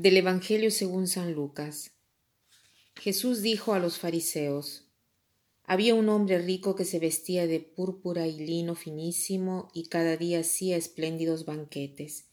Del Evangelio según San Lucas. Jesús dijo a los fariseos, Había un hombre rico que se vestía de púrpura y lino finísimo y cada día hacía espléndidos banquetes.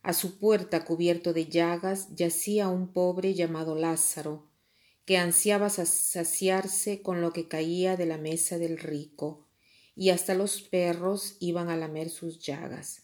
A su puerta, cubierto de llagas, yacía un pobre llamado Lázaro, que ansiaba saciarse con lo que caía de la mesa del rico, y hasta los perros iban a lamer sus llagas.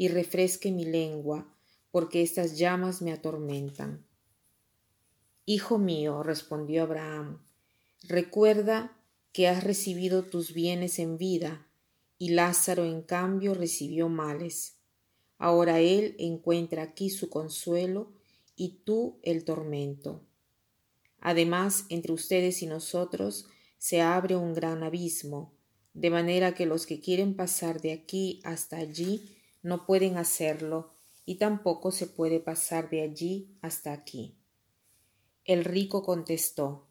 y refresque mi lengua, porque estas llamas me atormentan. Hijo mío, respondió Abraham, recuerda que has recibido tus bienes en vida, y Lázaro en cambio recibió males. Ahora él encuentra aquí su consuelo y tú el tormento. Además, entre ustedes y nosotros se abre un gran abismo, de manera que los que quieren pasar de aquí hasta allí no pueden hacerlo y tampoco se puede pasar de allí hasta aquí. El rico contestó,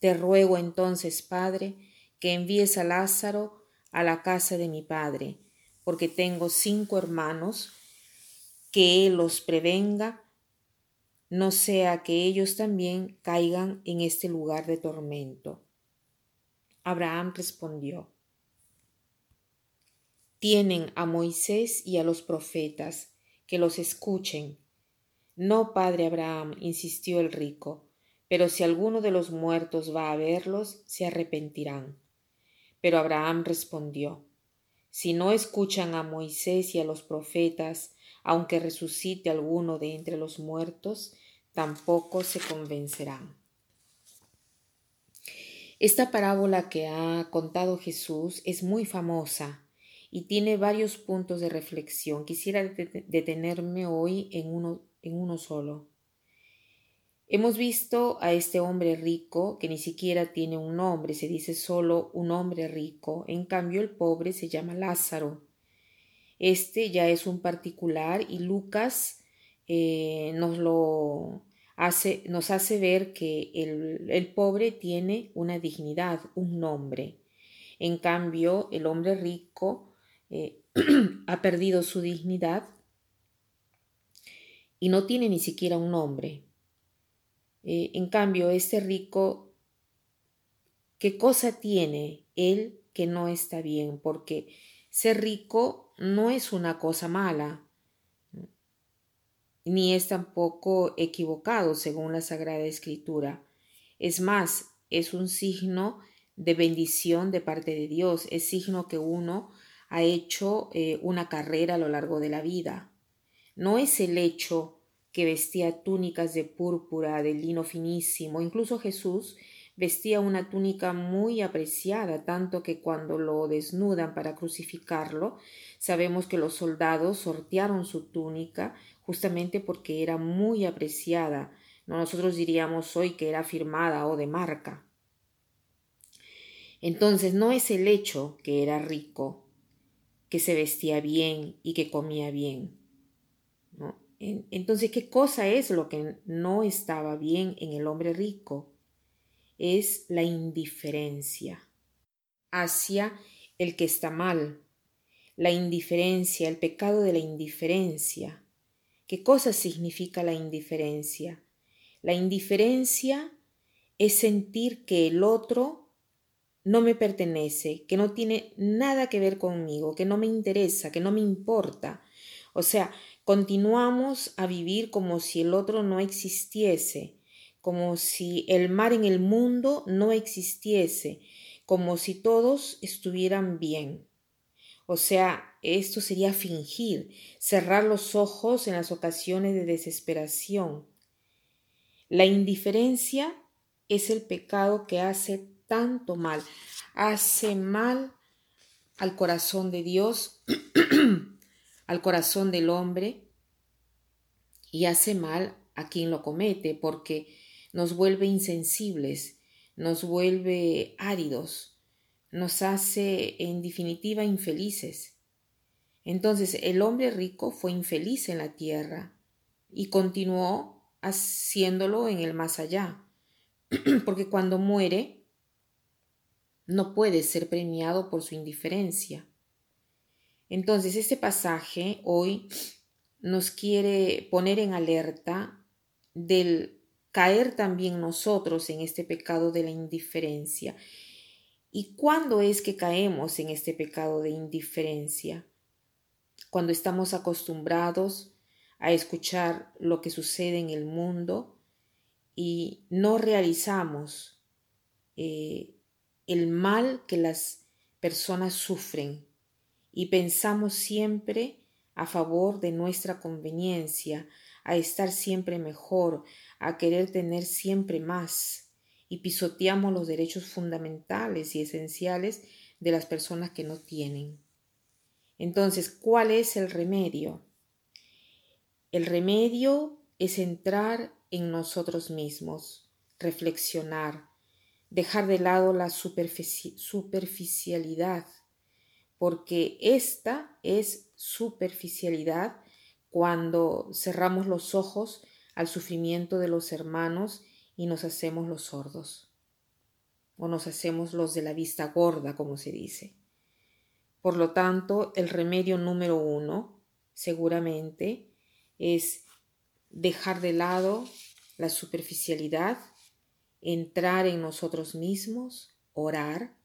Te ruego entonces, Padre, que envíes a Lázaro a la casa de mi Padre, porque tengo cinco hermanos, que él los prevenga, no sea que ellos también caigan en este lugar de tormento. Abraham respondió, tienen a Moisés y a los profetas, que los escuchen. No, padre Abraham, insistió el rico, pero si alguno de los muertos va a verlos, se arrepentirán. Pero Abraham respondió, Si no escuchan a Moisés y a los profetas, aunque resucite alguno de entre los muertos, tampoco se convencerán. Esta parábola que ha contado Jesús es muy famosa y tiene varios puntos de reflexión. Quisiera detenerme hoy en uno, en uno solo. Hemos visto a este hombre rico que ni siquiera tiene un nombre, se dice solo un hombre rico. En cambio, el pobre se llama Lázaro. Este ya es un particular y Lucas eh, nos lo hace, nos hace ver que el, el pobre tiene una dignidad, un nombre. En cambio, el hombre rico eh, ha perdido su dignidad y no tiene ni siquiera un nombre. Eh, en cambio, este rico, ¿qué cosa tiene él que no está bien? Porque ser rico no es una cosa mala, ni es tampoco equivocado según la Sagrada Escritura. Es más, es un signo de bendición de parte de Dios, es signo que uno ha hecho eh, una carrera a lo largo de la vida. No es el hecho que vestía túnicas de púrpura, de lino finísimo, incluso Jesús vestía una túnica muy apreciada, tanto que cuando lo desnudan para crucificarlo, sabemos que los soldados sortearon su túnica justamente porque era muy apreciada. Nosotros diríamos hoy que era firmada o de marca. Entonces no es el hecho que era rico, que se vestía bien y que comía bien. Entonces, ¿qué cosa es lo que no estaba bien en el hombre rico? Es la indiferencia hacia el que está mal, la indiferencia, el pecado de la indiferencia. ¿Qué cosa significa la indiferencia? La indiferencia es sentir que el otro no me pertenece, que no tiene nada que ver conmigo, que no me interesa, que no me importa. O sea, continuamos a vivir como si el otro no existiese, como si el mar en el mundo no existiese, como si todos estuvieran bien. O sea, esto sería fingir, cerrar los ojos en las ocasiones de desesperación. La indiferencia es el pecado que hace tanto mal, hace mal al corazón de Dios, al corazón del hombre y hace mal a quien lo comete porque nos vuelve insensibles, nos vuelve áridos, nos hace en definitiva infelices. Entonces el hombre rico fue infeliz en la tierra y continuó haciéndolo en el más allá, porque cuando muere no puede ser premiado por su indiferencia. Entonces este pasaje hoy nos quiere poner en alerta del caer también nosotros en este pecado de la indiferencia. ¿Y cuándo es que caemos en este pecado de indiferencia? Cuando estamos acostumbrados a escuchar lo que sucede en el mundo y no realizamos eh, el mal que las personas sufren y pensamos siempre a favor de nuestra conveniencia, a estar siempre mejor, a querer tener siempre más, y pisoteamos los derechos fundamentales y esenciales de las personas que no tienen. Entonces, ¿cuál es el remedio? El remedio es entrar en nosotros mismos, reflexionar, dejar de lado la superficialidad, porque esta es superficialidad cuando cerramos los ojos al sufrimiento de los hermanos y nos hacemos los sordos, o nos hacemos los de la vista gorda, como se dice. Por lo tanto, el remedio número uno, seguramente, es dejar de lado la superficialidad, entrar en nosotros mismos, orar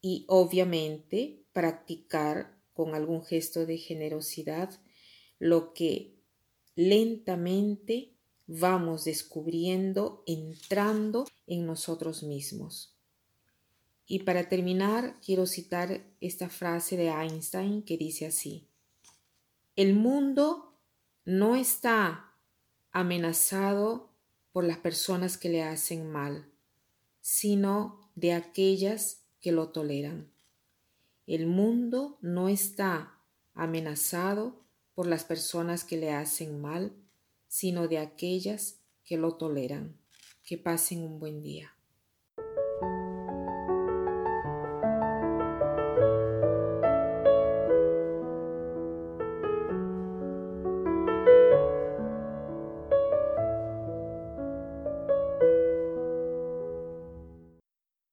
y obviamente practicar con algún gesto de generosidad lo que lentamente vamos descubriendo, entrando en nosotros mismos. Y para terminar, quiero citar esta frase de Einstein que dice así, el mundo no está amenazado por las personas que le hacen mal, sino de aquellas que lo toleran. El mundo no está amenazado por las personas que le hacen mal, sino de aquellas que lo toleran. Que pasen un buen día.